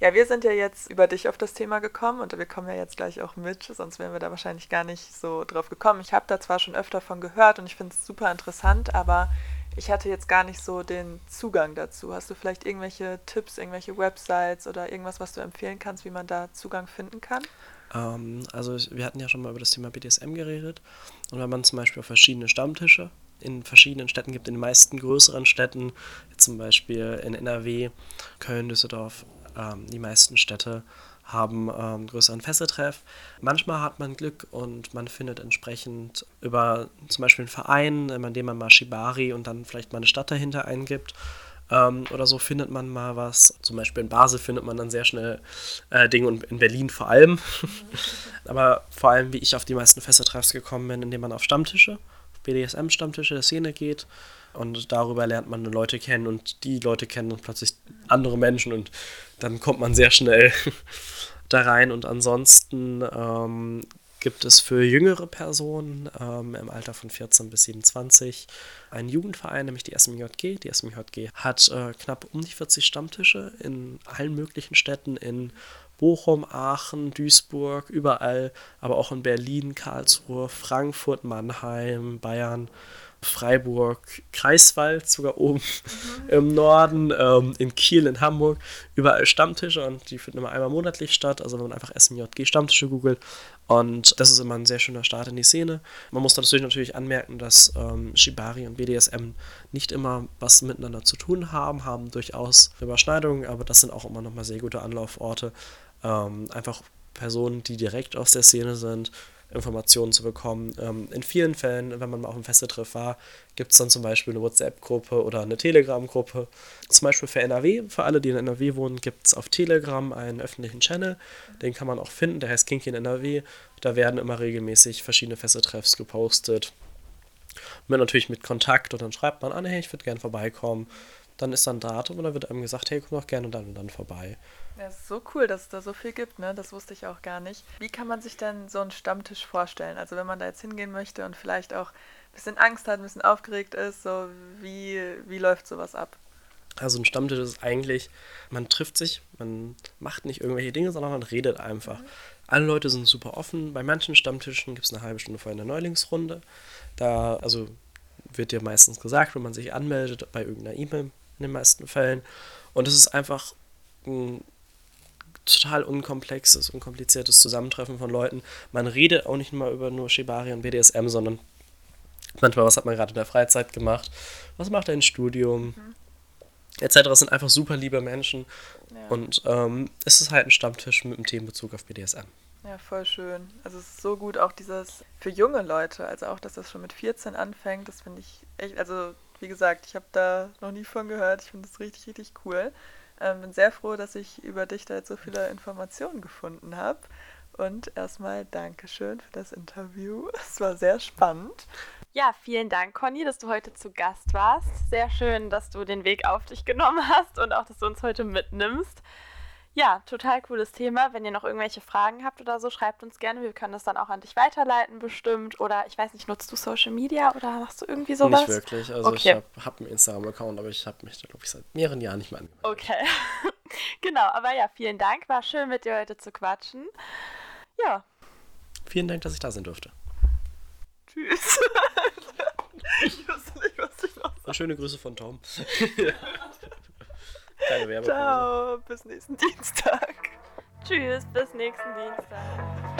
B: Ja, wir sind ja jetzt über dich auf das Thema gekommen und wir kommen ja jetzt gleich auch mit, sonst wären wir da wahrscheinlich gar nicht so drauf gekommen. Ich habe da zwar schon öfter von gehört und ich finde es super interessant, aber ich hatte jetzt gar nicht so den Zugang dazu. Hast du vielleicht irgendwelche Tipps, irgendwelche Websites oder irgendwas, was du empfehlen kannst, wie man da Zugang finden kann?
A: Ähm, also wir hatten ja schon mal über das Thema BDSM geredet und wenn man zum Beispiel auf verschiedene Stammtische in verschiedenen Städten gibt, in den meisten größeren Städten, zum Beispiel in NRW, Köln, Düsseldorf, ähm, die meisten Städte haben ähm, größeren Fesseltreff. Manchmal hat man Glück und man findet entsprechend über zum Beispiel einen Verein, in dem man mal Shibari und dann vielleicht mal eine Stadt dahinter eingibt. Ähm, oder so findet man mal was. Zum Beispiel in Basel findet man dann sehr schnell äh, Dinge und in Berlin vor allem. Aber vor allem, wie ich auf die meisten Fesseltreffs gekommen bin, indem man auf Stammtische BDSM-Stammtische der Szene geht und darüber lernt man Leute kennen und die Leute kennen dann plötzlich andere Menschen und dann kommt man sehr schnell da rein und ansonsten ähm, gibt es für jüngere Personen ähm, im Alter von 14 bis 27 einen Jugendverein, nämlich die SMJG. Die SMJG hat äh, knapp um die 40 Stammtische in allen möglichen Städten in Bochum, Aachen, Duisburg, überall, aber auch in Berlin, Karlsruhe, Frankfurt, Mannheim, Bayern, Freiburg, Kreiswald, sogar oben mhm. im Norden, ähm, in Kiel, in Hamburg, überall Stammtische und die finden immer einmal monatlich statt. Also wenn man einfach SMJG Stammtische googelt und das ist immer ein sehr schöner Start in die Szene. Man muss natürlich natürlich anmerken, dass ähm, Shibari und BDSM nicht immer was miteinander zu tun haben, haben durchaus Überschneidungen, aber das sind auch immer nochmal sehr gute Anlauforte ähm, einfach Personen, die direkt aus der Szene sind, Informationen zu bekommen. Ähm, in vielen Fällen, wenn man mal auf einem Festetreff war, gibt es dann zum Beispiel eine WhatsApp-Gruppe oder eine Telegram-Gruppe. Zum Beispiel für NRW, für alle, die in NRW wohnen, gibt es auf Telegram einen öffentlichen Channel. Den kann man auch finden, der heißt Kinky in NRW. Da werden immer regelmäßig verschiedene Fessetreffs gepostet. Mit natürlich mit Kontakt und dann schreibt man an, hey, ich würde gerne vorbeikommen. Dann ist dann ein Datum und dann wird einem gesagt, hey, komm doch gerne dann und dann vorbei.
B: Ja, es ist so cool, dass es da so viel gibt, ne? Das wusste ich auch gar nicht. Wie kann man sich denn so einen Stammtisch vorstellen? Also wenn man da jetzt hingehen möchte und vielleicht auch ein bisschen Angst hat, ein bisschen aufgeregt ist, so wie, wie läuft sowas ab?
A: Also ein Stammtisch ist eigentlich, man trifft sich, man macht nicht irgendwelche Dinge, sondern man redet einfach. Mhm. Alle Leute sind super offen. Bei manchen Stammtischen gibt es eine halbe Stunde vorher eine Neulingsrunde. Da, also wird dir meistens gesagt, wenn man sich anmeldet, bei irgendeiner E-Mail in den meisten Fällen. Und es ist einfach ein total unkomplexes, unkompliziertes Zusammentreffen von Leuten. Man redet auch nicht mal über nur Shibari und BDSM, sondern manchmal, was hat man gerade in der Freizeit gemacht, was macht er im Studium, mhm. etc. Es sind einfach super liebe Menschen. Ja. Und ähm, es ist halt ein Stammtisch mit einem Themenbezug auf BDSM.
B: Ja, voll schön. Also es ist so gut auch dieses für junge Leute, also auch, dass das schon mit 14 anfängt, das finde ich echt, also wie gesagt, ich habe da noch nie von gehört, ich finde das richtig, richtig cool. Ähm, bin sehr froh, dass ich über dich da jetzt so viele Informationen gefunden habe. Und erstmal Dankeschön für das Interview. Es war sehr spannend.
C: Ja, vielen Dank, Conny, dass du heute zu Gast warst. Sehr schön, dass du den Weg auf dich genommen hast und auch, dass du uns heute mitnimmst. Ja, total cooles Thema. Wenn ihr noch irgendwelche Fragen habt oder so, schreibt uns gerne. Wir können das dann auch an dich weiterleiten, bestimmt. Oder ich weiß nicht, nutzt du Social Media oder machst du irgendwie sowas?
A: Nicht wirklich. Also okay. ich habe hab einen Instagram-Account, aber ich habe mich da, glaube ich, seit mehreren Jahren nicht mehr angemeldet.
C: Okay. genau, aber ja, vielen Dank. War schön, mit dir heute zu quatschen. Ja.
A: Vielen Dank, dass ich da sein durfte.
B: Tschüss. ich wusste nicht, was ich noch
A: sage. Schöne Grüße von Tom.
B: Keine Werbepause. Ciao, bis nächsten Dienstag.
C: Tschüss, bis nächsten Dienstag.